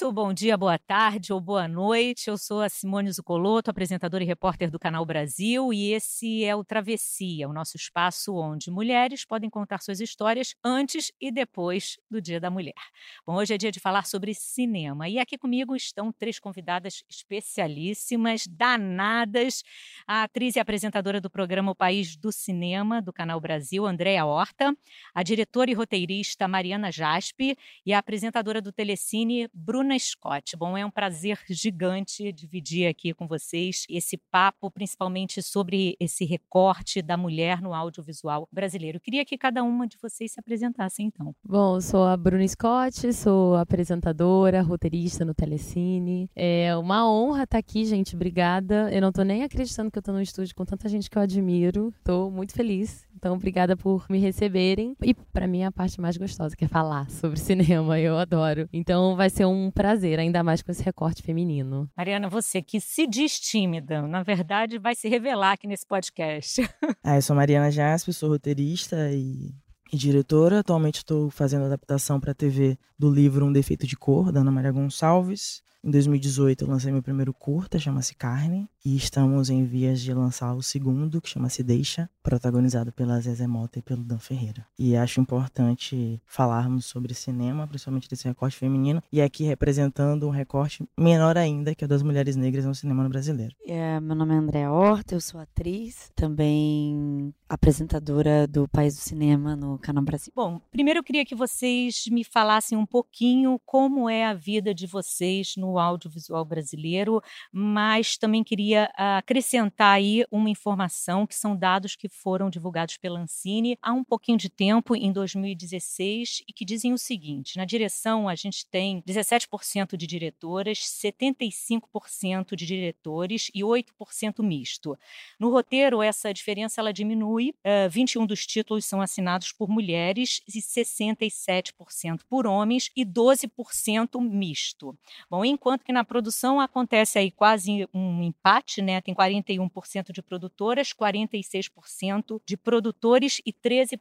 Muito bom dia, boa tarde ou boa noite. Eu sou a Simone Zucoloto, apresentadora e repórter do Canal Brasil, e esse é o Travessia, o nosso espaço onde mulheres podem contar suas histórias antes e depois do Dia da Mulher. Bom, hoje é dia de falar sobre cinema, e aqui comigo estão três convidadas especialíssimas, danadas, a atriz e apresentadora do programa O País do Cinema, do Canal Brasil, Andréa Horta, a diretora e roteirista Mariana Jaspe e a apresentadora do Telecine, Bruna Bruna Scott. Bom, é um prazer gigante dividir aqui com vocês esse papo, principalmente sobre esse recorte da mulher no audiovisual brasileiro. Eu queria que cada uma de vocês se apresentasse, então. Bom, eu sou a Bruna Scott, sou apresentadora, roteirista no Telecine. É uma honra estar aqui, gente. Obrigada. Eu não estou nem acreditando que eu estou no estúdio com tanta gente que eu admiro. Estou muito feliz. Então, obrigada por me receberem. E para mim, a parte mais gostosa, que é falar sobre cinema. Eu adoro. Então, vai ser um prazer, ainda mais com esse recorte feminino. Mariana, você que se diz tímida, na verdade vai se revelar aqui nesse podcast. ah, eu sou Mariana Jasper, sou roteirista e, e diretora. Atualmente estou fazendo adaptação para a TV do livro Um Defeito de Cor, da Ana Maria Gonçalves. Em 2018 eu lancei meu primeiro curta, chama-se Carne, e estamos em vias de lançar o segundo, que chama-se Deixa, protagonizado pela Zezé Mota e pelo Dan Ferreira. E acho importante falarmos sobre cinema, principalmente desse recorte feminino, e aqui representando um recorte menor ainda, que é das mulheres negras no cinema brasileiro. É, meu nome é Andréa Horta, eu sou atriz, também apresentadora do País do Cinema no Canal Brasil. Bom, primeiro eu queria que vocês me falassem um pouquinho como é a vida de vocês no audiovisual brasileiro, mas também queria acrescentar aí uma informação que são dados que foram divulgados pela Ancine há um pouquinho de tempo, em 2016, e que dizem o seguinte: na direção a gente tem 17% de diretoras, 75% de diretores e 8% misto. No roteiro, essa diferença ela diminui, uh, 21 dos títulos são assinados por mulheres e 67% por homens e 12% misto. Bom, enquanto que na produção acontece aí quase um empate, né? Tem 41% de produtoras, 46% de produtores e 13%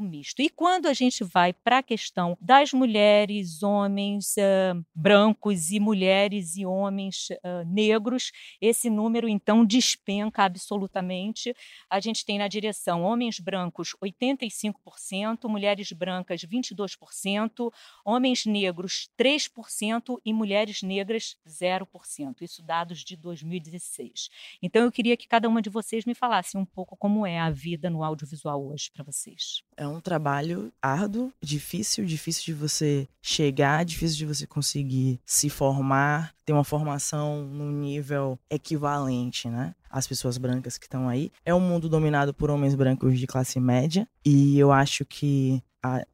misto. E quando a gente vai para a questão das mulheres, homens uh, brancos e mulheres e homens uh, negros, esse número então despenca absolutamente. A gente tem na direção homens brancos 85%, mulheres brancas 22%, homens negros 3% e mulheres negras 0%. Isso dados de 2016. Então eu queria que cada uma de vocês me falasse um pouco como é a vida no audiovisual hoje para vocês. É um trabalho árduo, difícil, difícil de você chegar, difícil de você conseguir se formar, ter uma formação num nível equivalente, né? As pessoas brancas que estão aí. É um mundo dominado por homens brancos de classe média e eu acho que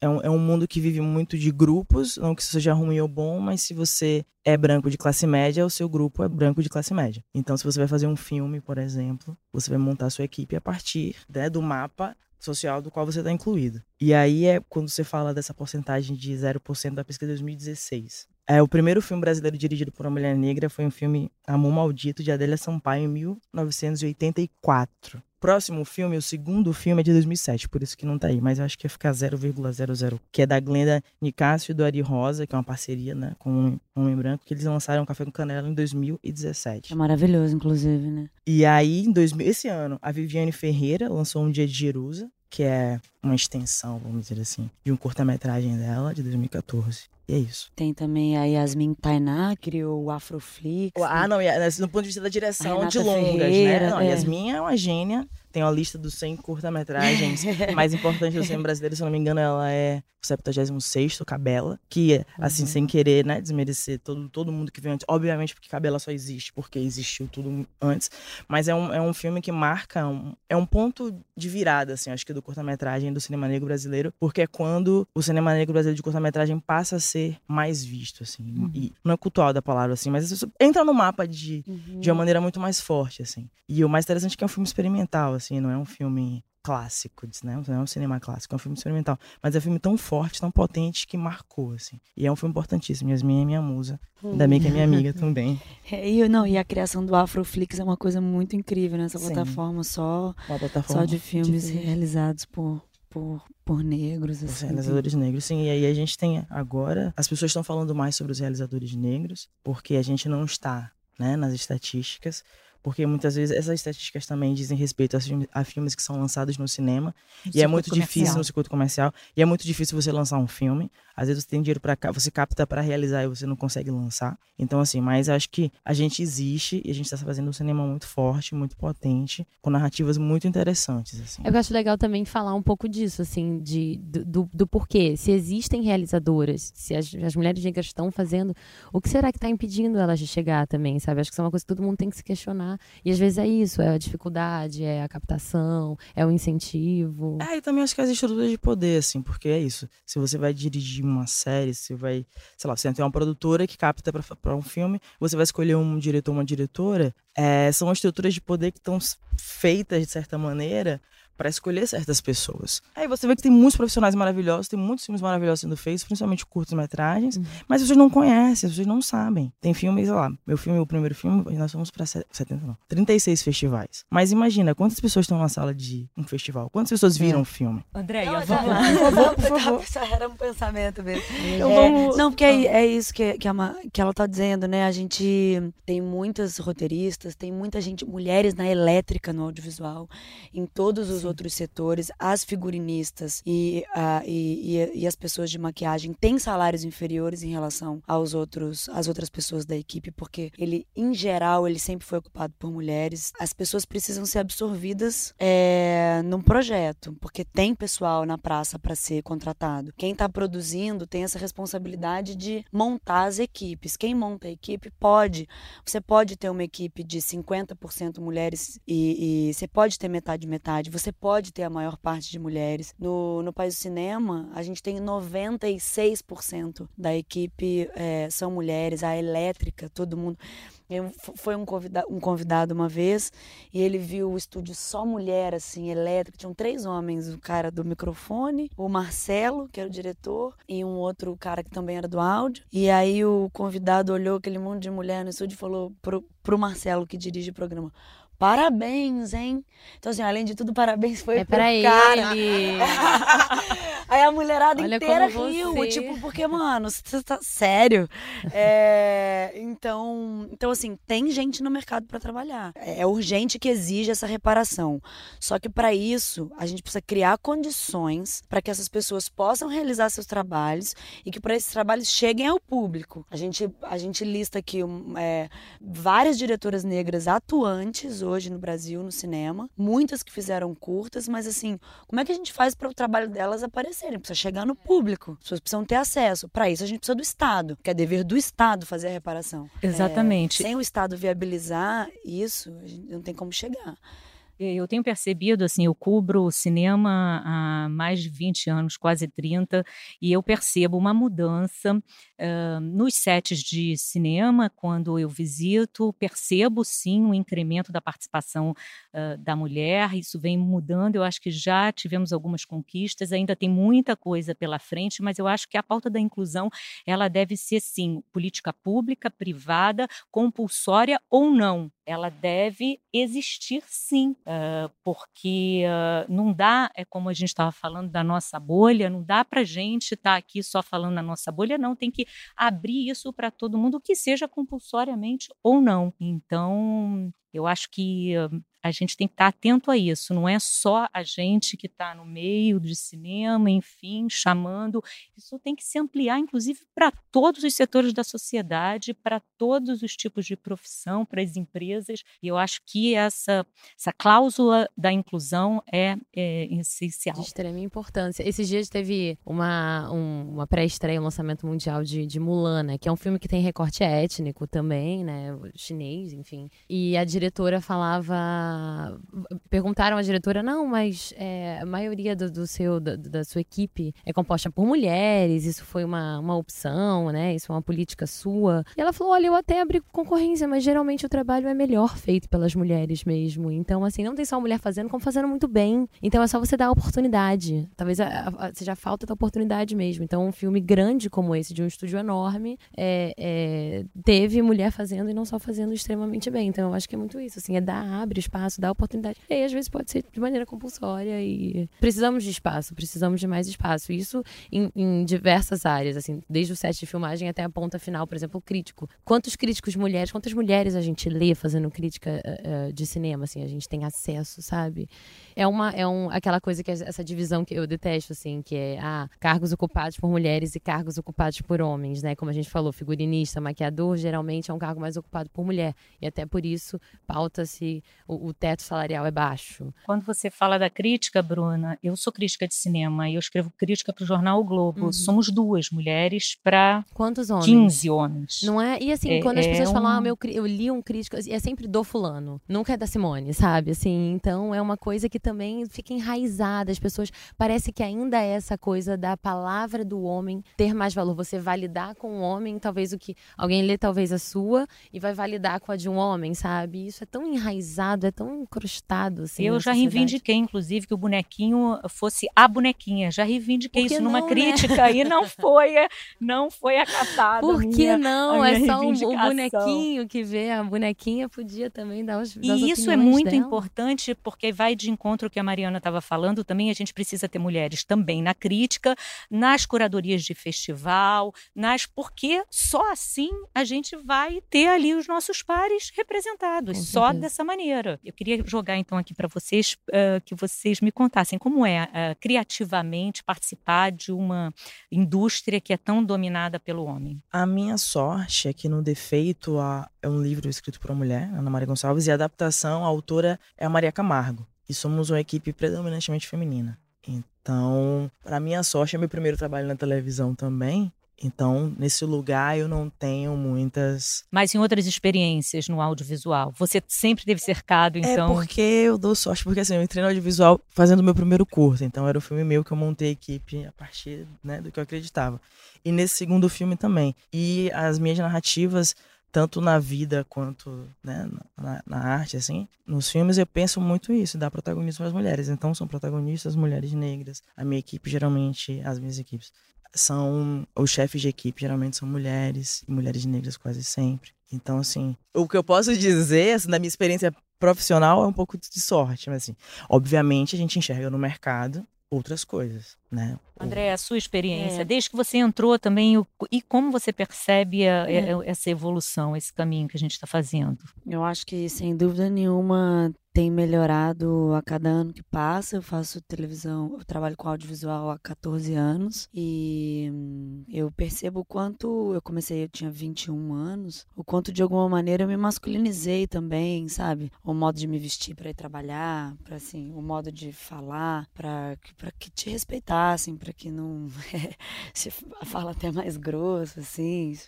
é um, é um mundo que vive muito de grupos, não que isso seja ruim ou bom, mas se você é branco de classe média, o seu grupo é branco de classe média. Então, se você vai fazer um filme, por exemplo, você vai montar sua equipe a partir né, do mapa social do qual você está incluído. E aí é quando você fala dessa porcentagem de 0% da pesquisa de 2016. É, o primeiro filme brasileiro dirigido por uma mulher negra foi um filme Amor Maldito, de Adélia Sampaio, em 1984. Próximo filme, o segundo filme é de 2007, por isso que não tá aí, mas eu acho que ia ficar 0,00, que é da Glenda Nicásio e do Ari Rosa, que é uma parceria, né, com um homem branco, que eles lançaram Café com Canela em 2017. É maravilhoso, inclusive, né? E aí, em 2000, esse ano, a Viviane Ferreira lançou Um Dia de Jerusa, que é uma extensão, vamos dizer assim, de um curta-metragem dela, de 2014. E é isso. Tem também a Yasmin Tainá, criou o Afroflix. Ah, não, no ponto de vista da direção de longas, né? Ferreira, né? Não, é. Yasmin é uma gênia. tem a lista dos 100 curta-metragens mais importantes do cinema brasileiro, se eu não me engano, ela é o 76 Cabela, que, assim, uhum. sem querer, né, desmerecer todo, todo mundo que veio antes. Obviamente, porque Cabela só existe porque existiu tudo antes. Mas é um, é um filme que marca, um, é um ponto de virada, assim, acho que do curta-metragem do cinema negro brasileiro, porque é quando o cinema negro brasileiro de curta-metragem passa a ser mais visto, assim. Uhum. E não é cultural da palavra, assim, mas entra no mapa de, uhum. de uma maneira muito mais forte, assim. E o mais interessante é que é um filme experimental, assim, não é um filme clássico, né? Não é um cinema clássico, é um filme experimental. Mas é um filme tão forte, tão potente que marcou, assim. E é um filme importantíssimo. Yasmin é minha musa. Ainda bem que é minha amiga também. É, e, não, e a criação do Afroflix é uma coisa muito incrível nessa Sim. plataforma só, plataforma só de filmes de... realizados por, por, por negros. Assim. Os realizadores negros, sim. E aí a gente tem agora. As pessoas estão falando mais sobre os realizadores negros, porque a gente não está né, nas estatísticas porque muitas vezes essas estatísticas também dizem respeito a, filmes, a filmes que são lançados no cinema no e é muito comercial. difícil no circuito comercial e é muito difícil você lançar um filme. Às vezes você tem dinheiro para você capta para realizar e você não consegue lançar. Então assim mas acho que a gente existe e a gente está fazendo um cinema muito forte muito potente com narrativas muito interessantes assim. eu acho legal também falar um pouco disso assim de do, do, porquê. Se existem realizadoras se as, as mulheres negras estão fazendo o que será que está impedindo elas de chegar também sabe? Acho que isso é uma coisa que todo mundo tem que se questionar e às vezes é isso, é a dificuldade, é a captação, é o incentivo. É, e também acho que as estruturas de poder, assim, porque é isso. Se você vai dirigir uma série, você vai, sei lá, você tem uma produtora que capta para um filme, você vai escolher um diretor, uma diretora, é, são estruturas de poder que estão feitas de certa maneira para escolher certas pessoas. Aí você vê que tem muitos profissionais maravilhosos, tem muitos filmes maravilhosos sendo feitos, principalmente curtos-metragens, uhum. mas as pessoas não conhecem, pessoas não sabem. Tem filmes, sei lá, meu filme, o primeiro filme, nós fomos para 70, não, 36 festivais. Mas imagina, quantas pessoas estão na sala de um festival? Quantas pessoas é. viram o é. filme? Andréia, vamos lá. Por favor, por favor. Só era um pensamento mesmo. Então, vamos... Não, porque é, é isso que, que, a, que ela tá dizendo, né? A gente tem muitas roteiristas, tem muita gente, mulheres na elétrica no audiovisual, em todos os outros setores, as figurinistas e, uh, e, e, e, as pessoas de maquiagem têm salários inferiores em relação aos outros, às outras pessoas da equipe, porque ele, em geral, ele sempre foi ocupado por mulheres. As pessoas precisam ser absorvidas é, num projeto, porque tem pessoal na praça para ser contratado. Quem está produzindo tem essa responsabilidade de montar as equipes. Quem monta a equipe pode. Você pode ter uma equipe de 50% mulheres e, e você pode ter metade metade. Você pode ter a maior parte de mulheres. No, no País do Cinema, a gente tem 96% da equipe é, são mulheres, a elétrica, todo mundo. Eu, foi um convidado, um convidado uma vez e ele viu o estúdio só mulher, assim, elétrica. Tinham três homens: o cara do microfone, o Marcelo, que era o diretor, e um outro cara que também era do áudio. E aí o convidado olhou aquele monte de mulher no estúdio e falou pro, pro Marcelo, que dirige o programa: Parabéns, hein? Então, assim, além de tudo, parabéns foi é pro pra cara. ele. Aí a mulherada Olha inteira riu, você... tipo, porque, mano, você tá sério? É, então, então, assim, tem gente no mercado para trabalhar. É, é urgente que exija essa reparação. Só que para isso, a gente precisa criar condições para que essas pessoas possam realizar seus trabalhos e que para esses trabalhos cheguem ao público. A gente, a gente lista aqui é, várias diretoras negras atuantes hoje no Brasil, no cinema. Muitas que fizeram curtas, mas assim, como é que a gente faz para o trabalho delas aparecerem? Precisa chegar no público. As pessoas precisam ter acesso. Para isso, a gente precisa do Estado, que é dever do Estado fazer a reparação. Exatamente. É, sem o Estado viabilizar isso, a gente não tem como chegar. Eu tenho percebido, assim, eu cubro o cinema há mais de 20 anos, quase 30, e eu percebo uma mudança uh, nos sets de cinema, quando eu visito, percebo sim o um incremento da participação uh, da mulher, isso vem mudando, eu acho que já tivemos algumas conquistas, ainda tem muita coisa pela frente, mas eu acho que a pauta da inclusão, ela deve ser, sim, política pública, privada, compulsória ou não, ela deve existir sim, uh, porque não dá, é como a gente estava falando da nossa bolha, não dá para gente estar tá aqui só falando da nossa bolha, não, tem que abrir isso para todo mundo, que seja compulsoriamente ou não. Então, eu acho que uh, a gente tem que estar atento a isso. Não é só a gente que está no meio de cinema, enfim, chamando. Isso tem que se ampliar, inclusive, para todos os setores da sociedade, para todos os tipos de profissão, para as empresas. E eu acho que essa, essa cláusula da inclusão é, é essencial. De extrema importância. Esses dias teve uma, um, uma pré-estreia, um lançamento mundial de, de Mulan, né, que é um filme que tem recorte étnico também, né, chinês, enfim. E a diretora falava, perguntaram à diretora, não, mas é, a maioria do, do seu, da, da, sua equipe é composta por mulheres, isso foi uma, uma opção, né, isso é uma política sua. E ela falou, olha, eu até abri concorrência, mas geralmente o trabalho é melhor feito pelas mulheres mesmo. Então, assim, não tem só mulher fazendo, como fazendo muito bem. Então é só você dar a oportunidade. Talvez a, a, seja falta da oportunidade mesmo. Então, um filme grande como esse, de um estúdio enorme, é, é, teve mulher fazendo e não só fazendo extremamente bem. Então, eu acho que é muito isso, assim, é dar, abre espaço, dar oportunidade. E aí, às vezes, pode ser de maneira compulsória e precisamos de espaço, precisamos de mais espaço. Isso em, em diversas áreas, assim, desde o set de filmagem até a ponta final, por exemplo, o crítico. Quantos críticos mulheres, quantas mulheres a gente lê fazendo crítica uh, de cinema, assim, a gente tem acesso, sabe? É uma, é um, aquela coisa que essa divisão que eu detesto, assim, que é, ah, cargos ocupados por mulheres e cargos ocupados por homens, né? Como a gente falou, figurinista, maquiador, geralmente é um cargo mais ocupado por mulher. E até por isso pauta-se o, o teto salarial é baixo. Quando você fala da crítica, Bruna, eu sou crítica de cinema e eu escrevo crítica para o jornal o Globo. Uhum. Somos duas mulheres para quantos homens? 15 homens. Não é? E assim, é, quando as é pessoas um... falam, ah, meu, eu li um crítico, é sempre do fulano, nunca é da Simone, sabe? Assim, então é uma coisa que também fica enraizada. As pessoas parece que ainda é essa coisa da palavra do homem ter mais valor. Você validar com o homem, talvez o que alguém lê, talvez a sua, e vai validar com a de um homem, sabe? Isso é tão enraizado, é tão incrustado. Assim, eu já sociedade. reivindiquei, inclusive, que o bonequinho fosse a bonequinha. Já reivindiquei isso numa não, né? crítica e não foi, não foi acatada. Por que minha, não? É só o bonequinho que vê a bonequinha podia também dar os E isso é muito dela. importante porque vai de encontro ao que a Mariana estava falando. Também a gente precisa ter mulheres também na crítica, nas curadorias de festival, nas porque só assim a gente vai ter ali os nossos pares representados, só dessa maneira. Eu queria jogar então aqui para vocês uh, que vocês me contassem como é uh, criativamente participar de uma indústria que é tão dominada pelo homem. A minha sorte é que no Defeito a, é um livro escrito por uma mulher, Ana Maria Gonçalves, e a adaptação, a autora é a Maria Camargo. E somos uma equipe predominantemente feminina. Então, para minha sorte, é meu primeiro trabalho na televisão também. Então, nesse lugar eu não tenho muitas. Mas em outras experiências no audiovisual, você sempre teve cercado, é então. É porque eu dou sorte, porque assim, eu entrei no audiovisual fazendo o meu primeiro curso. Então, era o filme meu que eu montei a equipe a partir né, do que eu acreditava. E nesse segundo filme também. E as minhas narrativas, tanto na vida quanto né, na, na, arte, assim, nos filmes eu penso muito isso, dar protagonismo às mulheres. Então, são protagonistas mulheres negras. A minha equipe, geralmente, as minhas equipes são os chefes de equipe geralmente são mulheres mulheres negras quase sempre. Então assim, o que eu posso dizer assim, da minha experiência profissional é um pouco de sorte, mas assim, obviamente a gente enxerga no mercado outras coisas, né? André, a sua experiência, é. desde que você entrou também, o, e como você percebe a, é. essa evolução, esse caminho que a gente está fazendo? Eu acho que, sem dúvida nenhuma, tem melhorado a cada ano que passa. Eu faço televisão, eu trabalho com audiovisual há 14 anos e hum, eu percebo o quanto eu comecei, eu tinha 21 anos, o quanto de alguma maneira eu me masculinizei também, sabe? O modo de me vestir para ir trabalhar, para assim, o modo de falar, para para que te respeitassem, para que não se fala até mais grosso assim.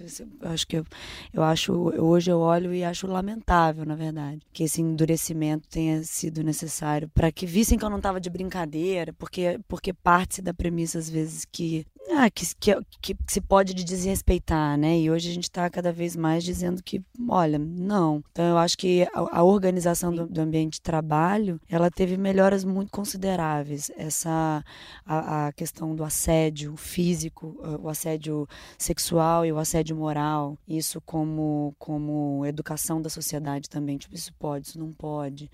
Eu acho que eu, eu acho hoje eu olho e acho lamentável, na verdade, que esse endurecimento tem tenha sido necessário para que vissem que eu não estava de brincadeira, porque porque parte da premissa às vezes que ah, que, que, que, se pode desrespeitar, né? E hoje a gente está cada vez mais dizendo que, olha, não. Então eu acho que a, a organização do, do, ambiente de trabalho, ela teve melhoras muito consideráveis. Essa a, a, questão do assédio físico, o assédio sexual e o assédio moral, isso como como educação da sociedade também, tipo isso pode, isso não pode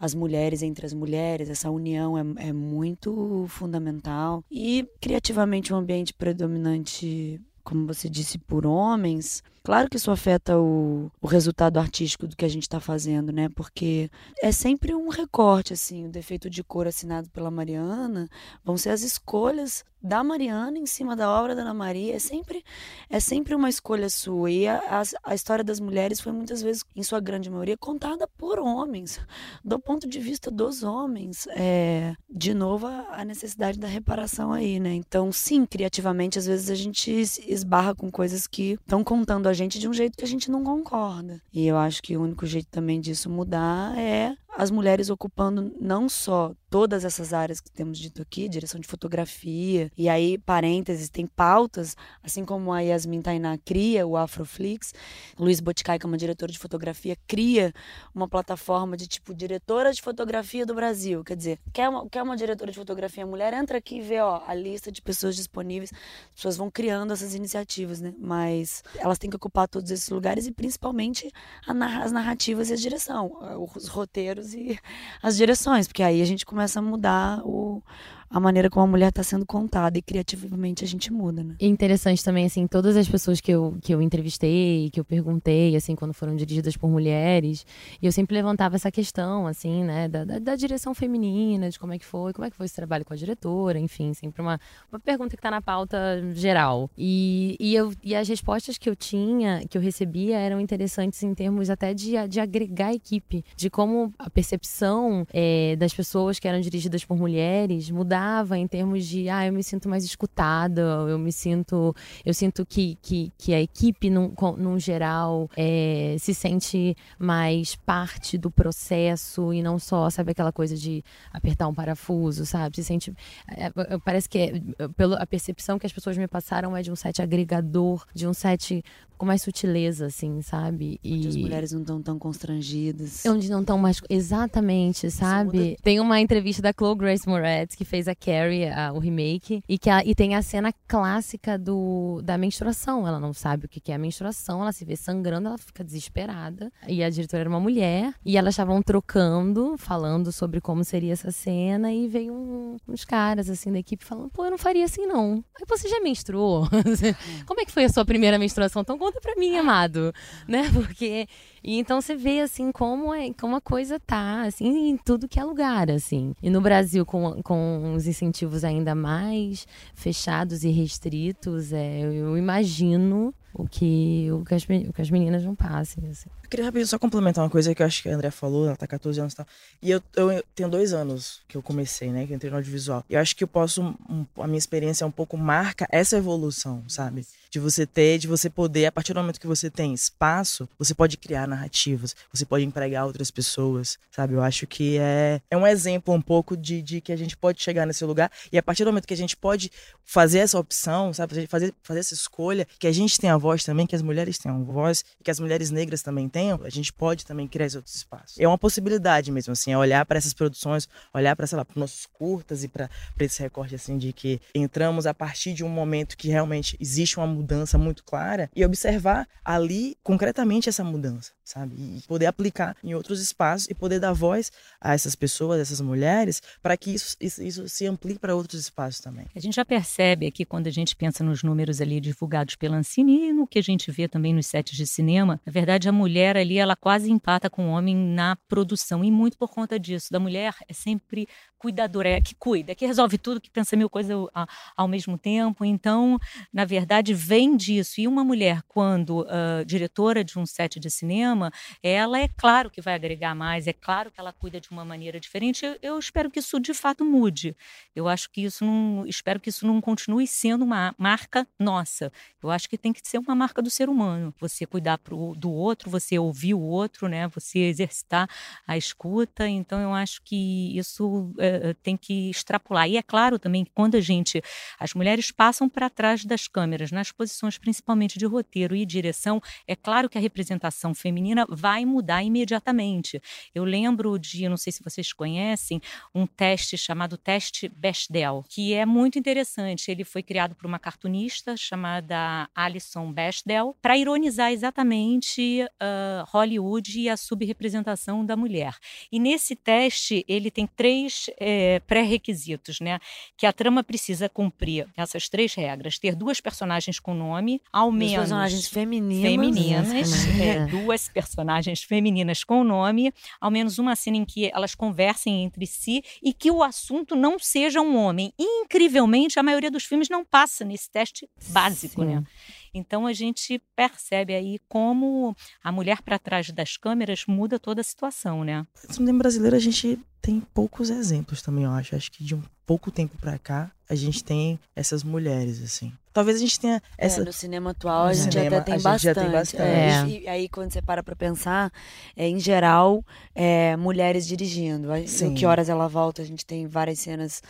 as mulheres entre as mulheres, essa união é, é muito fundamental. E criativamente um ambiente predominante como você disse, por homens, Claro que isso afeta o, o resultado artístico do que a gente está fazendo, né? Porque é sempre um recorte, assim, o defeito de cor assinado pela Mariana vão ser as escolhas da Mariana em cima da obra da Ana Maria. É sempre, é sempre uma escolha sua. E a, a, história das mulheres foi muitas vezes, em sua grande maioria, contada por homens, do ponto de vista dos homens. É, de novo, a, a necessidade da reparação aí, né? Então, sim, criativamente, às vezes a gente esbarra com coisas que estão contando a gente de um jeito que a gente não concorda. E eu acho que o único jeito também disso mudar é as mulheres ocupando não só todas essas áreas que temos dito aqui, direção de fotografia, e aí, parênteses, tem pautas, assim como a Yasmin Tainá cria o Afroflix, Luiz Boticai, que é uma diretora de fotografia, cria uma plataforma de tipo diretora de fotografia do Brasil. Quer dizer, quer uma, quer uma diretora de fotografia mulher, entra aqui e vê ó, a lista de pessoas disponíveis. As pessoas vão criando essas iniciativas, né? Mas elas têm que ocupar todos esses lugares e principalmente as narrativas e a direção, os roteiros e as direções, porque aí a gente começa a mudar o, a maneira como a mulher está sendo contada e criativamente a gente muda, né? Interessante também, assim, todas as pessoas que eu, que eu entrevistei, que eu perguntei, assim, quando foram dirigidas por mulheres, e eu sempre levantava essa questão, assim, né, da, da, da direção feminina, de como é que foi, como é que foi esse trabalho com a diretora, enfim, sempre uma, uma pergunta que está na pauta geral. E, e, eu, e as respostas que eu tinha, que eu recebia, eram interessantes em termos até de, de agregar equipe, de como a percepção é, das pessoas que eram dirigidas por mulheres mudava mudava em termos de, ah, eu me sinto mais escutada, eu me sinto, eu sinto que, que, que a equipe, num, num geral, é, se sente mais parte do processo e não só, sabe, aquela coisa de apertar um parafuso, sabe? Se sente, é, parece que, é, pela a percepção que as pessoas me passaram é de um set agregador, de um set com mais sutileza, assim, sabe? E onde as mulheres não estão tão constrangidas. Onde não estão mais. Exatamente, sabe? Tem uma entrevista da Chloe Grace Moretz, que fez a Carrie, a, o remake, e, que a, e tem a cena clássica do, da menstruação. Ela não sabe o que é a menstruação, ela se vê sangrando, ela fica desesperada. E a diretora era uma mulher, e elas estavam trocando, falando sobre como seria essa cena, e veio um, uns caras, assim, da equipe falando: pô, eu não faria assim, não. Aí você já menstruou? como é que foi a sua primeira menstruação? Tão conta pra mim, amado, né? Porque e então você vê assim como é, como a coisa tá, assim, em tudo que é lugar, assim. E no Brasil com, com os incentivos ainda mais fechados e restritos, é, eu imagino o que, o que, as, o que as meninas não passem. Assim. Eu queria rapidinho só complementar uma coisa que eu acho que a André falou, ela tá 14 anos e tal. E eu, eu tenho dois anos que eu comecei, né? Que eu entrei no audiovisual. E eu acho que eu posso, um, a minha experiência um pouco marca essa evolução, sabe? De você ter, de você poder, a partir do momento que você tem espaço, você pode criar narrativas, você pode empregar outras pessoas, sabe? Eu acho que é, é um exemplo um pouco de, de que a gente pode chegar nesse lugar. E a partir do momento que a gente pode fazer essa opção, sabe? Fazer, fazer essa escolha, que a gente tem a voz também, que as mulheres tenham voz, que as mulheres negras também tenham, a gente pode também criar esses outros espaços. É uma possibilidade mesmo, assim, é olhar para essas produções, olhar para, sei lá, para nossos curtas e para esse recorte, assim, de que entramos a partir de um momento que realmente existe uma mudança muito clara e observar ali concretamente essa mudança, sabe? E poder aplicar em outros espaços e poder dar voz a essas pessoas, a essas mulheres, para que isso, isso, isso se amplie para outros espaços também. A gente já percebe aqui quando a gente pensa nos números ali divulgados pela Ancine no que a gente vê também nos sets de cinema, na verdade a mulher ali ela quase empata com o homem na produção e muito por conta disso. Da mulher é sempre cuidadora, é que cuida, é que resolve tudo, que pensa mil coisas ao, ao mesmo tempo. Então, na verdade, vem disso. E uma mulher, quando uh, diretora de um set de cinema, ela é claro que vai agregar mais, é claro que ela cuida de uma maneira diferente. Eu, eu espero que isso de fato mude. Eu acho que isso não, espero que isso não continue sendo uma marca nossa. Eu acho que tem que ser uma marca do ser humano. Você cuidar pro, do outro, você ouvir o outro, né? Você exercitar a escuta. Então eu acho que isso é, tem que extrapolar. E é claro também que quando a gente, as mulheres passam para trás das câmeras, nas posições principalmente de roteiro e direção, é claro que a representação feminina vai mudar imediatamente. Eu lembro de, não sei se vocês conhecem, um teste chamado teste Bechdel, que é muito interessante. Ele foi criado por uma cartunista chamada Alison Bechdel para ironizar exatamente uh, Hollywood e a subrepresentação da mulher. E nesse teste ele tem três é, pré-requisitos, né? Que a trama precisa cumprir essas três regras: ter duas personagens com nome, ao duas menos personagens femininas, femininas é, duas personagens femininas com nome, ao menos uma cena em que elas conversem entre si e que o assunto não seja um homem. incrivelmente, a maioria dos filmes não passa nesse teste básico, né? Sim. né? Então a gente percebe aí como a mulher para trás das câmeras muda toda a situação, né? No cinema brasileiro a gente tem poucos exemplos também, eu acho. Acho que de um pouco tempo para cá a gente tem essas mulheres assim. Talvez a gente tenha é, essa. É, no cinema atual a gente cinema, até tem bastante. Tem bastante. É. E aí, quando você para pra pensar, é, em geral, é, mulheres dirigindo. Sim. Que horas ela volta? A gente tem várias cenas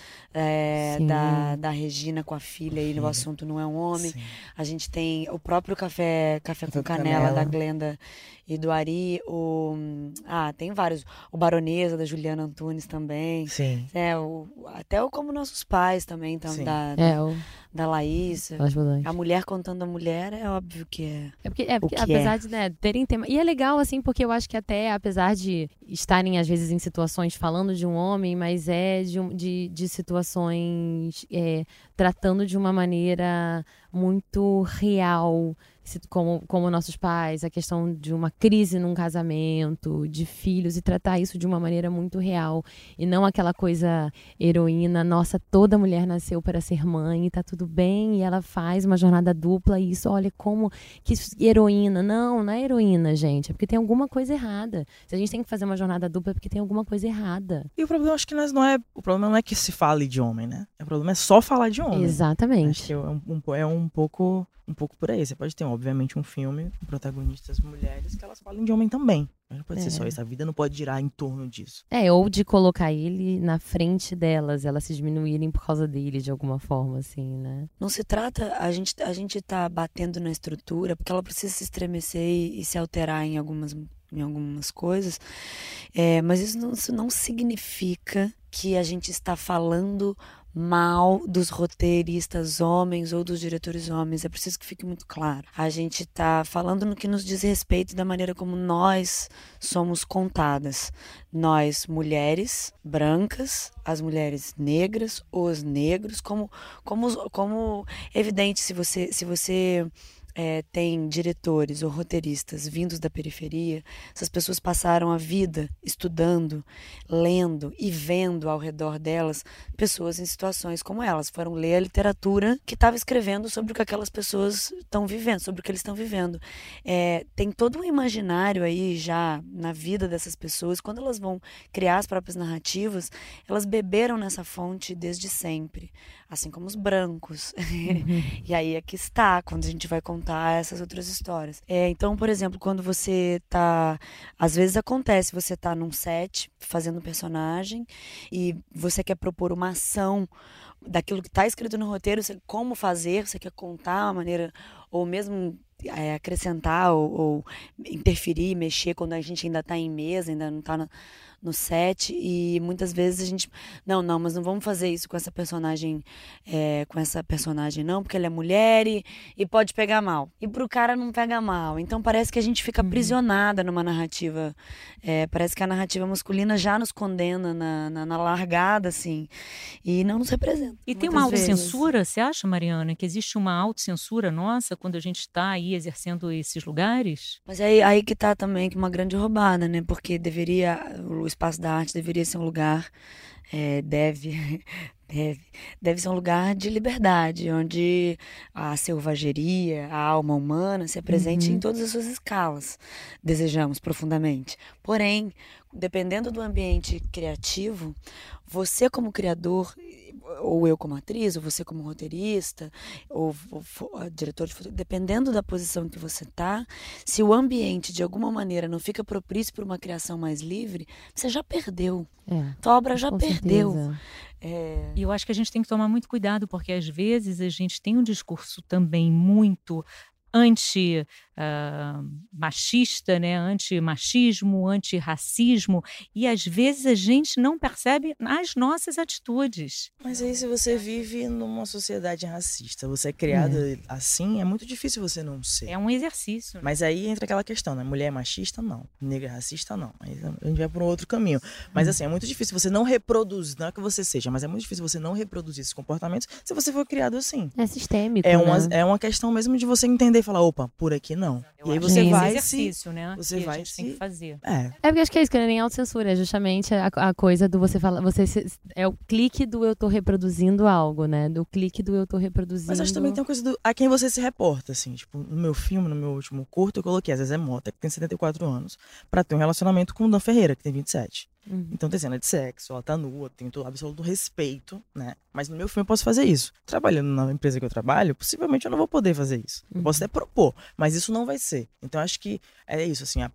da, da Regina com a filha e o assunto não é um homem. Sim. A gente tem o próprio café, café com canela, canela, da Glenda e do Ari. O, ah, tem vários. O Baronesa, da Juliana Antunes também. Sim. É, o, até o Como Nossos Pais também, então, da, é, o... da Laís. A mulher contando a mulher é óbvio que é. É porque, é porque apesar é. de né, terem tema. E é legal, assim, porque eu acho que até, apesar de estarem, às vezes, em situações falando de um homem, mas é de, de, de situações é, tratando de uma maneira muito real como, como nossos pais, a questão de uma crise num casamento, de filhos, e tratar isso de uma maneira muito real. E não aquela coisa heroína, nossa, toda mulher nasceu para ser mãe, e tá tudo bem, e ela faz uma jornada dupla, e isso, olha como que heroína. Não, não é heroína, gente, é porque tem alguma coisa errada. Se a gente tem que fazer uma jornada dupla, é porque tem alguma coisa errada. E o problema, acho que não é. O problema não é que se fale de homem, né? O problema é só falar de homem. Exatamente. Acho que é um, um, é um pouco um pouco por aí. Você pode ter, obviamente, um filme com protagonistas mulheres que elas falem de homem também. Mas não pode é. ser só é. isso. A vida não pode girar em torno disso. É, ou de colocar ele na frente delas, elas se diminuírem por causa dele, de alguma forma, assim, né? Não se trata, a gente, a gente tá batendo na estrutura, porque ela precisa se estremecer e, e se alterar em algumas em algumas coisas, é, mas isso não, isso não significa que a gente está falando mal dos roteiristas homens ou dos diretores homens. É preciso que fique muito claro. A gente está falando no que nos diz respeito da maneira como nós somos contadas. Nós, mulheres brancas, as mulheres negras, os negros, como, como, como evidente se você, se você é, tem diretores ou roteiristas vindos da periferia, essas pessoas passaram a vida estudando, lendo e vendo ao redor delas pessoas em situações como elas. Foram ler a literatura que estava escrevendo sobre o que aquelas pessoas estão vivendo, sobre o que eles estão vivendo. É, tem todo um imaginário aí já na vida dessas pessoas. Quando elas vão criar as próprias narrativas, elas beberam nessa fonte desde sempre assim como os brancos. Uhum. e aí é que está quando a gente vai contar essas outras histórias. É, então, por exemplo, quando você tá. Às vezes acontece, você tá num set fazendo um personagem e você quer propor uma ação daquilo que está escrito no roteiro, você, como fazer, você quer contar uma maneira, ou mesmo é, acrescentar ou, ou, interferir, mexer quando a gente ainda está em mesa, ainda não está no set e muitas vezes a gente não não mas não vamos fazer isso com essa personagem é, com essa personagem não porque ela é mulher e, e pode pegar mal. E pro cara não pega mal. Então parece que a gente fica uhum. aprisionada numa narrativa é, parece que a narrativa masculina já nos condena na, na, na largada assim e não nos representa e tem uma autocensura você acha Mariana que existe uma autocensura nossa quando a gente está aí exercendo esses lugares? Mas aí aí que tá também que uma grande roubada né? Porque deveria espaço da arte deveria ser um lugar, é, deve, deve, deve ser um lugar de liberdade, onde a selvageria, a alma humana se apresente uhum. em todas as suas escalas. Desejamos profundamente. Porém, dependendo do ambiente criativo, você como criador ou eu como atriz, ou você como roteirista, ou, ou, ou diretor de fotografia, dependendo da posição que você tá, se o ambiente de alguma maneira não fica propício para uma criação mais livre, você já perdeu. É, Tua obra já perdeu. É... E eu acho que a gente tem que tomar muito cuidado, porque às vezes a gente tem um discurso também muito anti-machista, uh, né? anti-machismo, anti-racismo, e às vezes a gente não percebe as nossas atitudes. Mas aí, se você vive numa sociedade racista, você é criado é. assim, é muito difícil você não ser. É um exercício. Né? Mas aí entra aquela questão, né? Mulher machista, não. Negra racista, não. Aí a gente vai para um outro caminho. Mas hum. assim, é muito difícil você não reproduzir, não é que você seja, mas é muito difícil você não reproduzir esses comportamentos se você for criado assim. É sistêmico. É uma, né? é uma questão mesmo de você entender e falar, opa, por aqui não. Eu e aí você vai exercício, se, né? Você vai se... tem que fazer. É. é porque acho que é isso, que não é nem autocensura, é justamente a, a coisa do você falar, você se, é o clique do eu tô reproduzindo algo, né? Do clique do eu tô reproduzindo. Mas acho que também tem uma coisa do a quem você se reporta, assim, tipo, no meu filme, no meu último curto, eu coloquei a Zezé Mota, que tem 74 anos, para ter um relacionamento com o Dan Ferreira, que tem 27. Uhum. Então tem cena de sexo, ela tá nua, tem todo absoluto respeito, né? Mas no meu filme eu posso fazer isso. Trabalhando na empresa que eu trabalho, possivelmente eu não vou poder fazer isso. Uhum. Eu posso uhum. até propor, mas isso não vai ser. Então acho que é isso, assim, a,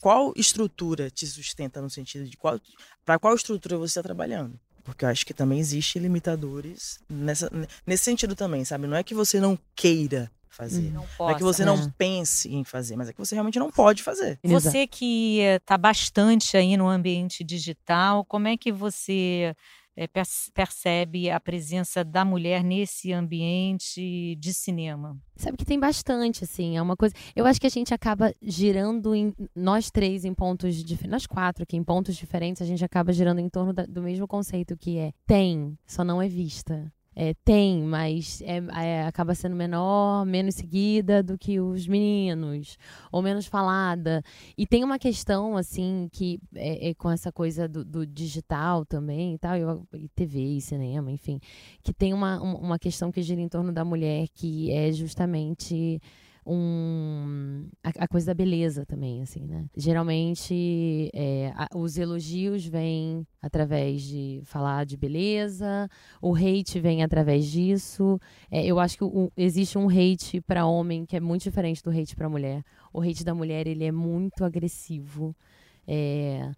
qual estrutura te sustenta no sentido de qual para qual estrutura você está trabalhando? Porque eu acho que também existem limitadores nessa, nesse sentido também, sabe? Não é que você não queira fazer. Não, possa, não é que você né? não pense em fazer, mas é que você realmente não pode fazer. Você que está bastante aí no ambiente digital, como é que você é, percebe a presença da mulher nesse ambiente de cinema? Sabe que tem bastante, assim, é uma coisa. Eu acho que a gente acaba girando em nós três em pontos diferentes, nós quatro aqui em pontos diferentes, a gente acaba girando em torno da, do mesmo conceito que é tem, só não é vista. É, tem, mas é, é, acaba sendo menor, menos seguida do que os meninos, ou menos falada. E tem uma questão, assim, que é, é com essa coisa do, do, digital também e tal, e TV e cinema, enfim, que tem uma, uma questão que gira em torno da mulher que é justamente um a, a, coisa da beleza também, assim, né? Geralmente é, a, os elogios vêm através de falar de beleza, o hate vem através disso. É, eu acho que o, existe um hate para homem que é muito diferente do hate para mulher. O hate da mulher ele é muito agressivo. É,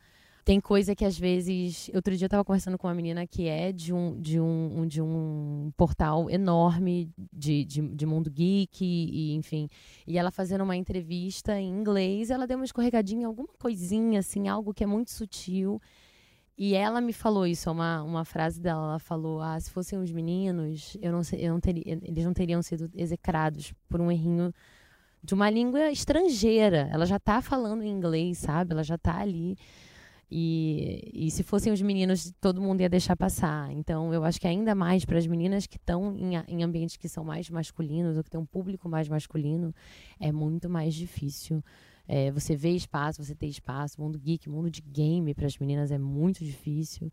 tem coisa que às vezes. Outro dia eu estava conversando com uma menina que é de um, de um, de um portal enorme de, de, de mundo geek, e, enfim. E ela fazendo uma entrevista em inglês, ela deu uma escorregadinha, alguma coisinha, assim, algo que é muito sutil. E ela me falou isso, uma, uma frase dela. Ela falou: Ah, se fossem os meninos, eu não, eu não teria, eles não teriam sido execrados por um errinho de uma língua estrangeira. Ela já está falando em inglês, sabe? Ela já está ali. E, e se fossem os meninos, todo mundo ia deixar passar. Então, eu acho que ainda mais para as meninas que estão em, em ambientes que são mais masculinos, ou que tem um público mais masculino, é muito mais difícil. É, você vê espaço, você ter espaço. Mundo geek, mundo de game para as meninas é muito difícil.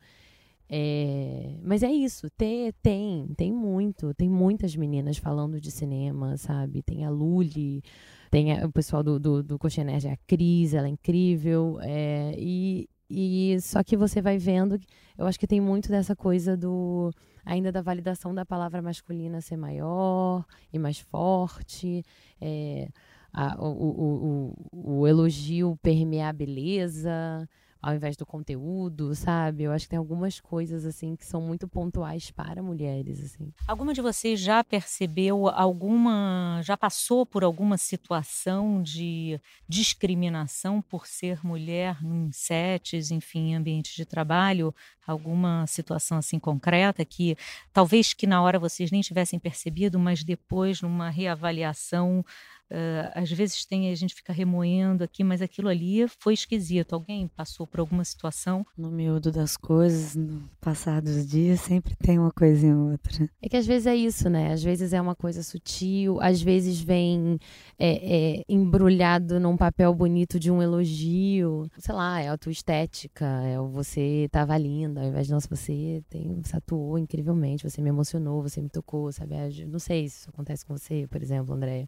É, mas é isso, tem, tem, tem muito, tem muitas meninas falando de cinema, sabe? Tem a Luli, tem o pessoal do, do, do Coxa Nerd, a Cris, ela é incrível. É, e, e só que você vai vendo, eu acho que tem muito dessa coisa do ainda da validação da palavra masculina ser maior e mais forte, é, a, o, o, o, o elogio permear a beleza ao invés do conteúdo, sabe? Eu acho que tem algumas coisas assim que são muito pontuais para mulheres, assim. Alguma de vocês já percebeu alguma, já passou por alguma situação de discriminação por ser mulher em sets, enfim, em ambientes de trabalho? Alguma situação assim concreta que talvez que na hora vocês nem tivessem percebido, mas depois numa reavaliação Uh, às vezes tem a gente fica remoendo aqui, mas aquilo ali foi esquisito. Alguém passou por alguma situação? No miúdo das coisas, no passar dos dias, sempre tem uma coisinha ou outra. É que às vezes é isso, né? Às vezes é uma coisa sutil, às vezes vem é, é, embrulhado num papel bonito de um elogio. Sei lá, é a tua estética, é o você tava linda, ao invés de, nossa, você, tem, você atuou incrivelmente, você me emocionou, você me tocou, sabe? Não sei se isso acontece com você, por exemplo, Andréia.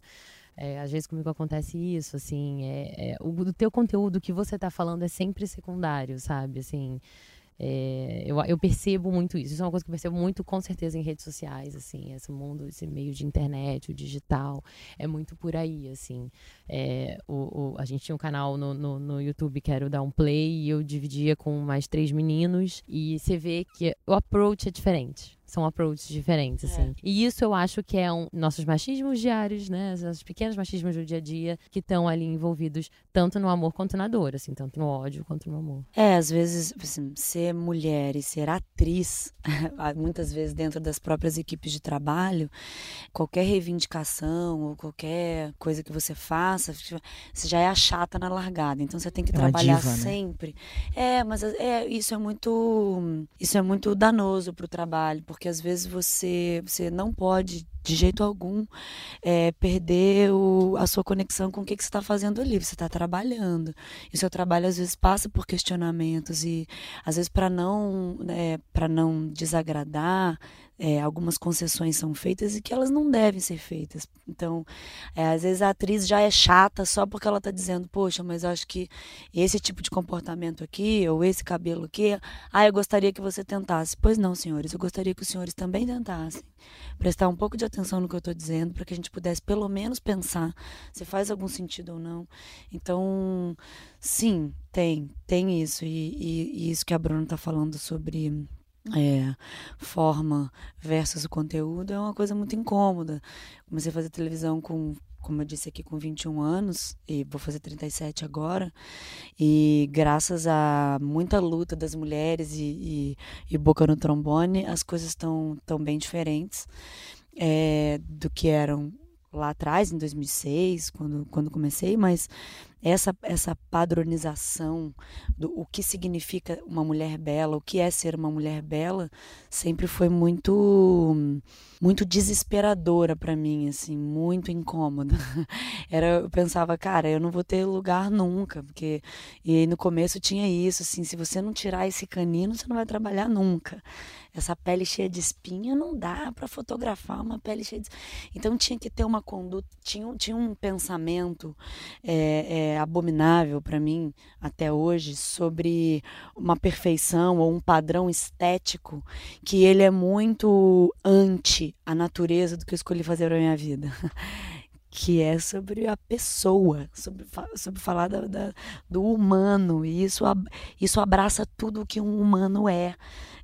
É, às vezes comigo acontece isso, assim, é, é o, o teu conteúdo que você está falando é sempre secundário, sabe? Assim, é, eu, eu, percebo muito isso. Isso é uma coisa que eu percebo muito, com certeza, em redes sociais, assim, esse mundo, esse meio de internet, o digital, é muito por aí, assim. É, o, o, a gente tinha um canal no, no, no, YouTube que era o um Play e eu dividia com mais três meninos e você vê que o approach é diferente são approaches diferentes, assim. É. E isso eu acho que é um nossos machismos diários, né? Os pequenos machismos do dia a dia que estão ali envolvidos tanto no amor quanto na dor, assim, tanto no ódio quanto no amor. É, às vezes, assim, ser mulher e ser atriz, muitas vezes dentro das próprias equipes de trabalho, qualquer reivindicação ou qualquer coisa que você faça, você já é a chata na largada. Então você tem que é trabalhar diva, né? sempre. Né? É, mas é, isso é muito isso é muito danoso para o trabalho, porque às vezes você você não pode de jeito algum é, perder o, a sua conexão com o que, que você está fazendo ali. Você está trabalhando. E seu trabalho às vezes passa por questionamentos e às vezes para não é, para não desagradar é, algumas concessões são feitas e que elas não devem ser feitas. Então, é, às vezes a atriz já é chata só porque ela está dizendo, poxa, mas eu acho que esse tipo de comportamento aqui, ou esse cabelo aqui, ah, eu gostaria que você tentasse. Pois não, senhores, eu gostaria que os senhores também tentassem. Prestar um pouco de atenção no que eu estou dizendo, para que a gente pudesse pelo menos pensar se faz algum sentido ou não. Então, sim, tem, tem isso. E, e, e isso que a Bruna está falando sobre é, forma versus o conteúdo é uma coisa muito incômoda. Comecei a fazer televisão com, como eu disse aqui, com 21 anos e vou fazer 37 agora. E graças a muita luta das mulheres e, e, e boca no trombone, as coisas estão tão bem diferentes é, do que eram lá atrás, em 2006, quando, quando comecei, mas essa, essa padronização do o que significa uma mulher bela, o que é ser uma mulher bela, sempre foi muito muito desesperadora para mim, assim, muito incômoda. Era, eu pensava, cara, eu não vou ter lugar nunca, porque e no começo tinha isso, assim, se você não tirar esse canino, você não vai trabalhar nunca essa pele cheia de espinha não dá para fotografar uma pele cheia de então tinha que ter uma conduta tinha, tinha um pensamento é, é, abominável para mim até hoje sobre uma perfeição ou um padrão estético que ele é muito anti a natureza do que eu escolhi fazer na minha vida que é sobre a pessoa, sobre, sobre falar da, da, do humano, e isso, isso abraça tudo o que um humano é.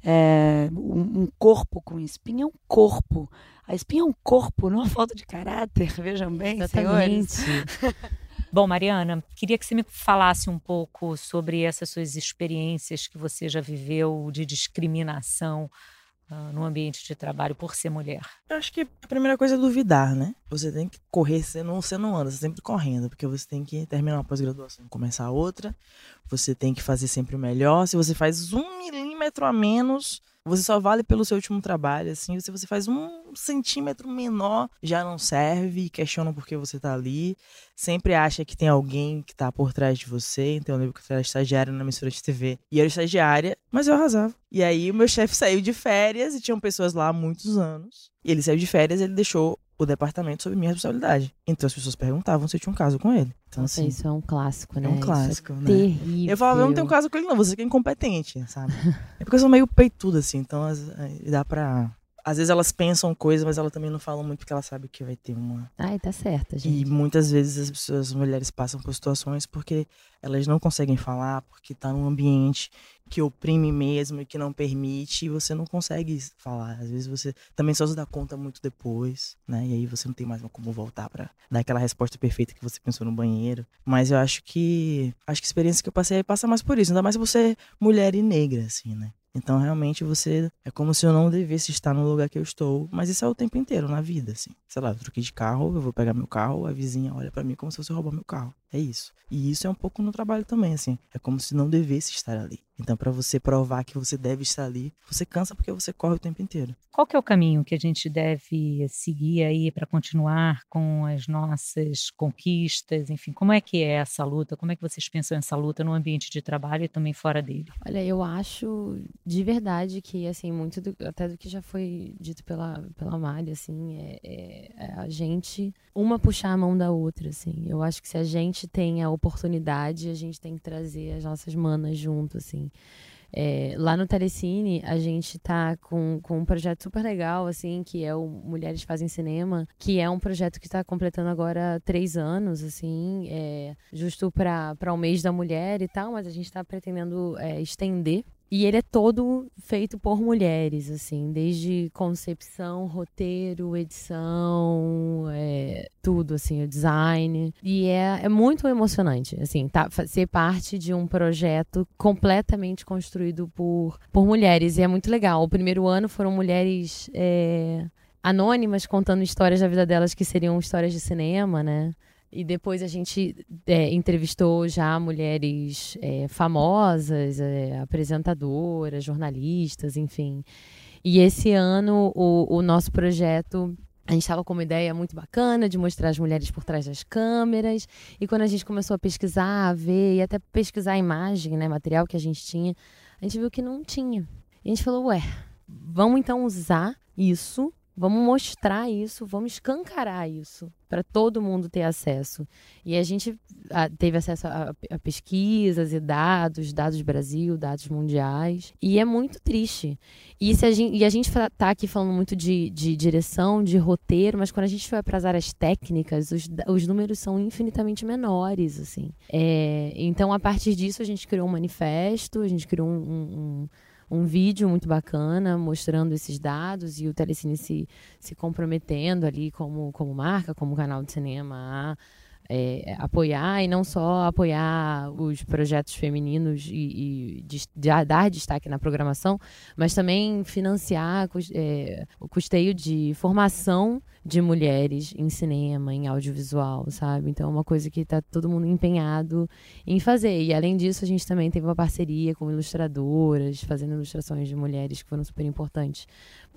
é um, um, corpo com espinha é um corpo. A espinha é um corpo, não é uma falta de caráter, vejam bem, Exatamente. senhores. Bom, Mariana, queria que você me falasse um pouco sobre essas suas experiências que você já viveu de discriminação uh, no ambiente de trabalho por ser mulher? Eu acho que a primeira coisa é duvidar, né? Você tem que correr, você não, você não anda, você sempre correndo, porque você tem que terminar uma pós-graduação, começar outra, você tem que fazer sempre o melhor. Se você faz um milímetro a menos, você só vale pelo seu último trabalho, assim. Se você faz um centímetro menor, já não serve, questiona por que você tá ali. Sempre acha que tem alguém que tá por trás de você. Então eu lembro que eu era estagiária na emissora de TV. E era estagiária, mas eu arrasava. E aí o meu chefe saiu de férias e tinham pessoas lá há muitos anos. E ele saiu de férias e ele deixou o departamento sob minha responsabilidade. Então as pessoas perguntavam se eu tinha um caso com ele. Então, Nossa, assim, isso é um clássico, né? É um clássico, é né? Terrível. Eu falava, eu não tenho caso com ele, não, você que é incompetente, sabe? é porque eu sou meio peituda, assim, então dá pra às vezes elas pensam coisas, mas elas também não falam muito porque elas sabem que vai ter uma. Ai, tá certa, gente. E muitas vezes as pessoas, as mulheres passam por situações porque elas não conseguem falar, porque tá num ambiente que oprime mesmo e que não permite, e você não consegue falar. Às vezes você também só se dá conta muito depois, né? E aí você não tem mais como voltar para dar aquela resposta perfeita que você pensou no banheiro. Mas eu acho que acho que a experiência que eu passei passa mais por isso, ainda mais você mulher e negra assim, né? Então, realmente, você. É como se eu não devesse estar no lugar que eu estou. Mas isso é o tempo inteiro na vida, assim. Sei lá, eu troquei de carro, eu vou pegar meu carro, a vizinha olha para mim como se fosse roubar meu carro. É isso. E isso é um pouco no trabalho também, assim. É como se não devesse estar ali. Então, para você provar que você deve estar ali, você cansa porque você corre o tempo inteiro. Qual que é o caminho que a gente deve seguir aí para continuar com as nossas conquistas? Enfim, como é que é essa luta? Como é que vocês pensam essa luta no ambiente de trabalho e também fora dele? Olha, eu acho de verdade que, assim, muito do, até do que já foi dito pela, pela Mari, assim, é, é, é a gente uma puxar a mão da outra, assim. Eu acho que se a gente tem a oportunidade, a gente tem que trazer as nossas manas junto, assim. É, lá no Telecine, a gente tá com, com um projeto super legal, assim, que é o Mulheres Fazem Cinema, que é um projeto que está completando agora três anos, assim, é, justo para o mês da mulher e tal, mas a gente está pretendendo é, estender E ele é todo feito por mulheres, assim, desde concepção, roteiro, edição, é, tudo, assim, o design. E é, é muito emocionante, assim, tá, ser parte de um projeto completamente construído por, por mulheres. E é muito legal. O primeiro ano foram mulheres é, anônimas contando histórias da vida delas que seriam histórias de cinema, né? E depois a gente é, entrevistou já mulheres é, famosas, é, apresentadoras, jornalistas, enfim. E esse ano o, o nosso projeto a gente estava com uma ideia muito bacana de mostrar as mulheres por trás das câmeras. E quando a gente começou a pesquisar, a ver e até pesquisar a imagem, né, material que a gente tinha, a gente viu que não tinha. E a gente falou, ué, vamos então usar isso Vamos mostrar isso, vamos escancarar isso para todo mundo ter acesso. E a gente a, teve acesso a, a, pesquisas e dados, dados Brasil, dados mundiais. E é muito triste. E, se a gente, e a gente está aqui falando muito de, de direção, de roteiro, mas quando a gente vai para as áreas técnicas, os, os números são infinitamente menores. assim. É, então, a partir disso, a gente criou um manifesto, a gente criou um, um um vídeo muito bacana mostrando esses dados e o Telecine se, se comprometendo ali como, como marca, como canal de cinema a é, apoiar e não só apoiar os projetos femininos e, e de, de, dar destaque na programação, mas também financiar é, o custeio de formação de mulheres em cinema, em audiovisual, sabe? Então é uma coisa que está todo mundo empenhado em fazer. E além disso, a gente também teve uma parceria com ilustradoras, fazendo ilustrações de mulheres que foram super importantes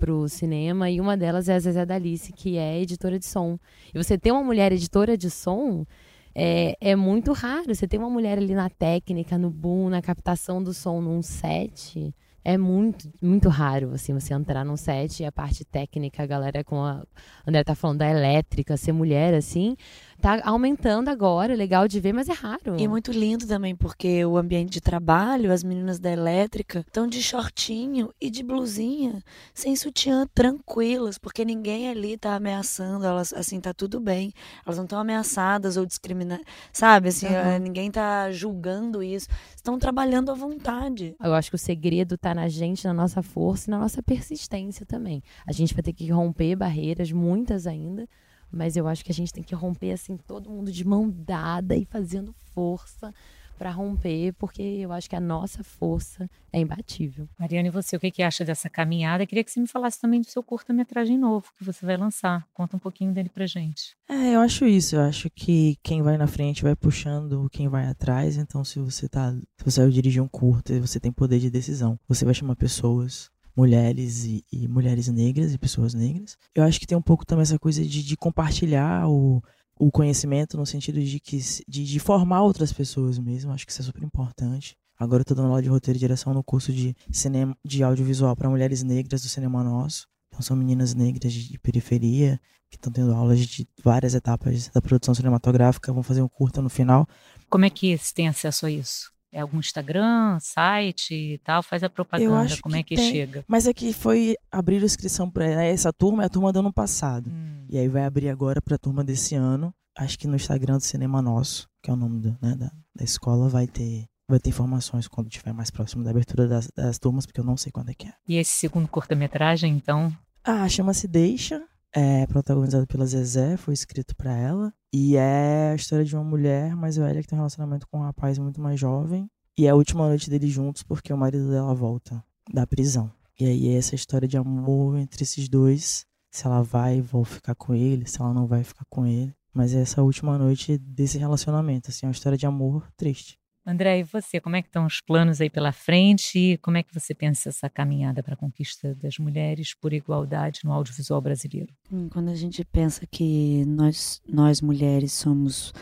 para o cinema. E uma delas é a Zezé Dalice, que é editora de som. E você ter uma mulher editora de som é, é muito raro. Você tem uma mulher ali na técnica, no boom, na captação do som num set é muito, muito raro, assim, você entrar num set e a parte técnica, a galera com a... André tá falando da elétrica, ser mulher, assim, tá aumentando agora, legal de ver, mas é raro. E muito lindo também, porque o ambiente de trabalho, as meninas da elétrica estão de shortinho e de blusinha, sem sutiã, tranquilas, porque ninguém ali tá ameaçando, elas, assim, tá tudo bem. Elas não estão ameaçadas ou discriminadas, sabe? Assim, uhum. ninguém tá julgando isso. Estão trabalhando à vontade. Eu acho que o segredo tá na gente, na nossa força e na nossa persistência também. A gente vai ter que romper barreiras, muitas ainda, mas eu acho que a gente tem que romper assim, todo mundo de mão dada e fazendo força para romper, porque eu acho que a nossa força é imbatível. Mariana, e você, o que, que acha dessa caminhada? Eu queria que você me falasse também do seu curta-metragem novo que você vai lançar. Conta um pouquinho dele pra gente. É, eu acho isso. Eu acho que quem vai na frente vai puxando quem vai atrás. Então, se você tá. Se você vai dirigir um curta, você tem poder de decisão. Você vai chamar pessoas mulheres e, e, mulheres negras e pessoas negras. Eu acho que tem um pouco também essa coisa de, de compartilhar o, o conhecimento no sentido de, que, de, de formar outras pessoas mesmo. Acho que isso é super importante. Agora eu tô dando aula de roteiro e direção no curso de cinema de audiovisual para mulheres negras do cinema nosso. Então são meninas negras de, de periferia que estão tendo aulas de várias etapas da produção cinematográfica, vão fazer um curta no final. Como é que você tem acesso a isso? É algum Instagram, site e tal? Faz a propaganda, como é que chega? Mas é que foi abrir inscrição para essa turma, é a turma do ano passado. Hum. E aí vai abrir agora para a turma desse ano. Acho que no Instagram do Cinema Nosso, que é o nome do, né, da, da escola, vai ter vai ter informações quando estiver mais próximo da abertura das, das turmas, porque eu não sei quando é que é. E esse segundo curta-metragem, então? Ah, chama-se Deixa é protagonizado pela Zezé, foi escrito para ela. E é a história de uma mulher mais velha que tem um relacionamento com um rapaz muito mais jovem. E é a última noite deles juntos porque o marido dela volta da prisão. E aí é essa história de amor entre esses dois. Se ela vai, vou ficar com ele, se ela não vai ficar com ele. Mas é essa última noite desse relacionamento, assim, é uma história de amor triste. André, e você, como é que estão os planos aí pela frente? Como é que você pensa essa caminhada para a conquista das mulheres por igualdade no audiovisual brasileiro? Quando a gente pensa que nós, nós mulheres somos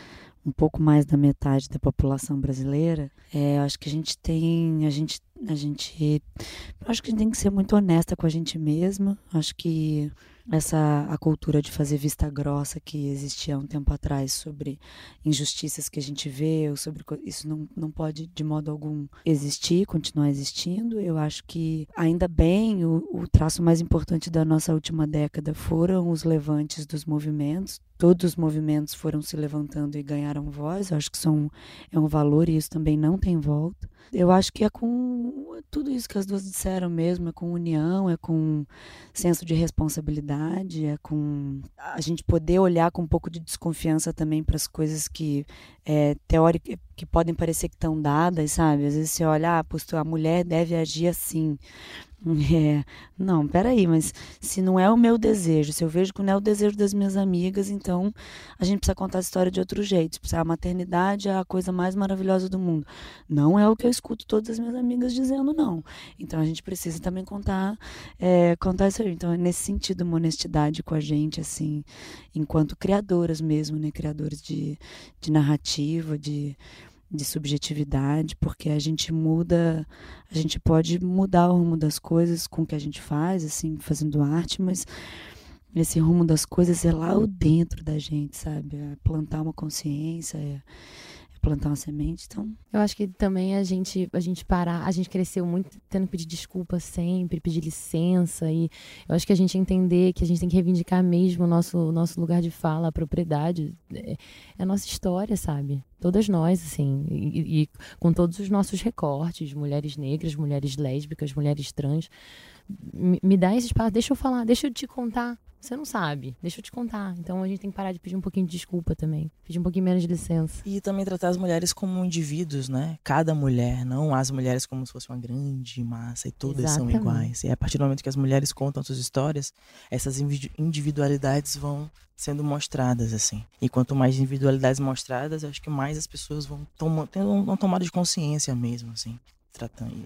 um pouco mais da metade da população brasileira, é, acho que a gente tem, a gente, a gente, acho que a gente tem que ser muito honesta com a gente mesma. Acho que essa a cultura de fazer vista grossa que existia um tempo atrás sobre injustiças que a gente vê, ou sobre isso não, não pode de modo algum existir, continuar existindo. Eu acho que ainda bem o, o traço mais importante da nossa última década foram os levantes dos movimentos. Todos os movimentos foram se levantando e ganharam voz. Eu acho que são, é um valor e isso também não tem volta. Eu acho que é com tudo isso que as duas disseram mesmo, é com união, é com senso de responsabilidade, é com a gente poder olhar com um pouco de desconfiança também para as coisas que é, teórica, que podem parecer que estão dadas, sabe? Às vezes você olha, ah, a mulher deve agir assim. É, não, peraí, mas se não é o meu desejo, se eu vejo que não é o desejo das minhas amigas, então a gente precisa contar a história de outro jeito. A maternidade é a coisa mais maravilhosa do mundo. Não é o que eu escuto todas as minhas amigas dizendo, não. Então a gente precisa também contar, é, contar isso aí. Então, é nesse sentido, uma honestidade com a gente, assim, enquanto criadoras mesmo, né? De, de narrativa, de de subjetividade, porque a gente muda, a gente pode mudar o rumo das coisas com o que a gente faz, assim, fazendo arte, mas esse rumo das coisas é lá o dentro da gente, sabe? É plantar uma consciência, é, plantar uma semente, então. Eu acho que também a gente a gente parar, a gente cresceu muito tendo que pedir desculpa sempre, pedir licença e eu acho que a gente entender que a gente tem que reivindicar mesmo o nosso nosso lugar de fala, a propriedade, é, é a nossa história, sabe? Todas nós, assim, e, e com todos os nossos recortes, mulheres negras, mulheres lésbicas, mulheres trans, me, me dá esse espaço, deixa eu falar, deixa eu te contar você não sabe, deixa eu te contar. Então a gente tem que parar de pedir um pouquinho de desculpa também. Pedir um pouquinho menos de licença. E também tratar as mulheres como indivíduos, né? Cada mulher, não as mulheres como se fosse uma grande massa e todas Exatamente. são iguais. E a partir do momento que as mulheres contam suas histórias, essas individualidades vão sendo mostradas, assim. E quanto mais individualidades mostradas, acho que mais as pessoas vão tomar, tendo uma tomada de consciência mesmo, assim. Tratando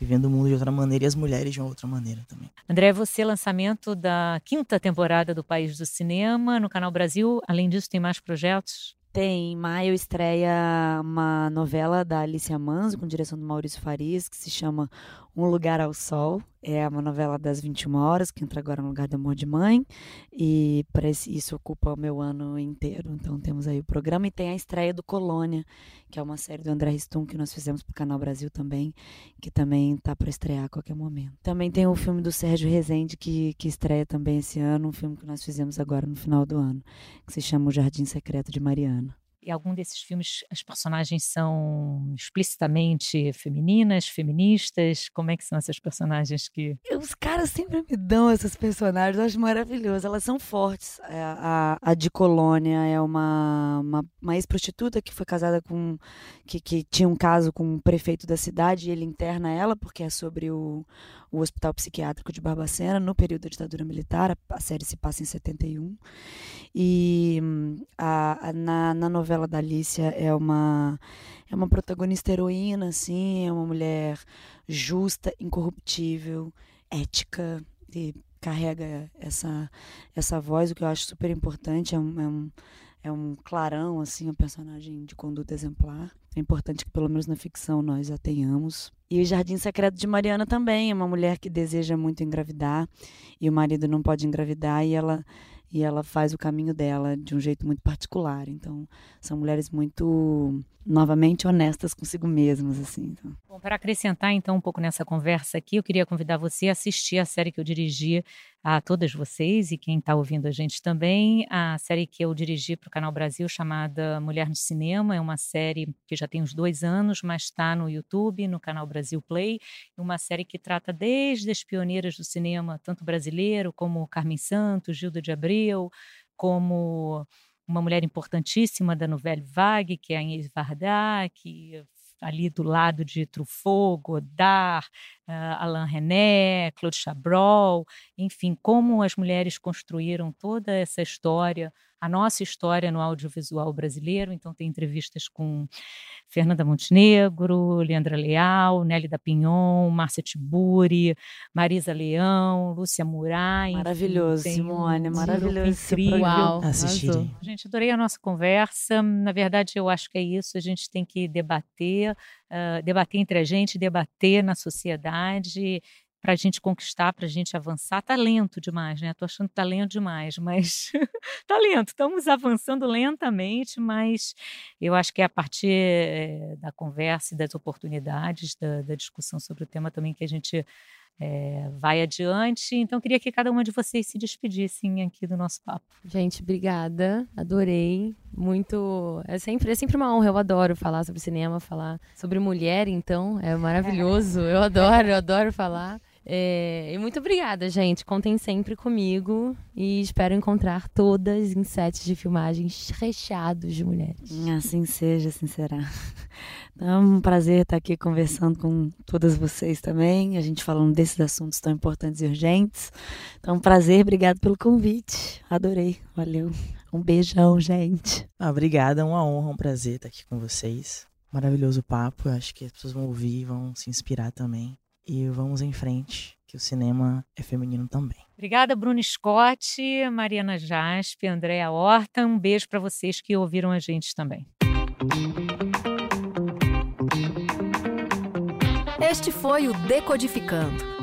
vivendo o mundo de outra maneira e as mulheres de uma outra maneira também. André, você lançamento da quinta temporada do País do Cinema no Canal Brasil. Além disso, tem mais projetos? Tem, em maio estreia uma novela da Alicia Manzo, com direção do Maurício Farias, que se chama Um Lugar ao Sol. É uma novela das 21 horas, que entra agora no lugar do Amor de Mãe. E parece, isso ocupa o meu ano inteiro. Então temos aí o programa. E tem a estreia do Colônia, que é uma série do André Ristum, que nós fizemos para o Canal Brasil também, que também está para estrear a qualquer momento. Também tem o filme do Sérgio Rezende, que, que estreia também esse ano, um filme que nós fizemos agora no final do ano, que se chama O Jardim Secreto de Mariana. E algum desses filmes as personagens são explicitamente femininas, feministas? Como é que são essas personagens que. Os caras sempre me dão essas personagens, eu acho maravilhoso. Elas são fortes. É, a, a de Colônia é uma, uma, uma ex-prostituta que foi casada com. Que, que tinha um caso com o prefeito da cidade e ele interna ela, porque é sobre o, o Hospital Psiquiátrico de Barbacena, no período da ditadura militar. A, a série se passa em 71. E a, a, na, na novela da Alicia é uma, é uma protagonista heroína, assim, é uma mulher justa, incorruptível, ética e carrega essa, essa voz, o que eu acho super importante. É um, é um, é um clarão, assim, um personagem de conduta exemplar. É importante que, pelo menos na ficção, nós a tenhamos. E o Jardim Secreto de Mariana também é uma mulher que deseja muito engravidar e o marido não pode engravidar e ela e ela faz o caminho dela de um jeito muito particular. Então, são mulheres muito novamente honestas consigo mesmas assim. Então. Bom, para acrescentar então um pouco nessa conversa aqui, eu queria convidar você a assistir a série que eu dirigi a todas vocês e quem está ouvindo a gente também, a série que eu dirigi para o Canal Brasil chamada Mulher no Cinema, é uma série que já tem uns dois anos, mas está no YouTube, no Canal Brasil Play, uma série que trata desde as pioneiras do cinema, tanto brasileiro como Carmen Santos, Gilda de Abreu, como uma mulher importantíssima da Nouvelle Vague, que é a Inês Varda, que ali do lado de Truffaut, Godard, uh, Alain René, Claude Chabrol, enfim, como as mulheres construíram toda essa história a nossa história no audiovisual brasileiro. Então, tem entrevistas com Fernanda Montenegro, Leandra Leal, Nelly da Pinhon, Márcia Tiburi, Marisa Leão, Lúcia Murai. Maravilhoso, enfim, Simone, um maravilhoso. Incrível. Uau, Gente, adorei a nossa conversa. Na verdade, eu acho que é isso. A gente tem que debater, uh, debater entre a gente, debater na sociedade para a gente conquistar, para a gente avançar. Tá lento demais, né? Tô achando que tá lento demais, mas tá lento. Estamos avançando lentamente, mas eu acho que é a partir é, da conversa e das oportunidades, da, da, discussão sobre o tema também que a gente é, vai adiante. Então, queria que cada uma de vocês se despedissem aqui do nosso papo. Gente, obrigada. Adorei. Muito. É sempre, é sempre uma honra. Eu adoro falar sobre cinema, falar sobre mulher, então. É maravilhoso. Eu adoro, eu adoro falar. É, e muito obrigada, gente. Contem sempre comigo e espero encontrar todas em sets de filmagens recheados de mulheres. Assim seja, assim será. Então, é um prazer estar aqui conversando com todas vocês também, a gente falando desses assuntos tão importantes e urgentes. Então, um prazer, obrigado pelo convite. Adorei, valeu. Um beijão, gente. Ah, obrigada, uma honra, um prazer estar aqui com vocês. Maravilhoso papo, eu acho que as pessoas vão ouvir, vão se inspirar também e vamos em frente, que o cinema é feminino também. Obrigada, Bruno Scott, Mariana Jaspe, Andréa Horta. Um beijo para vocês que ouviram a gente também. Este foi o Decodificando,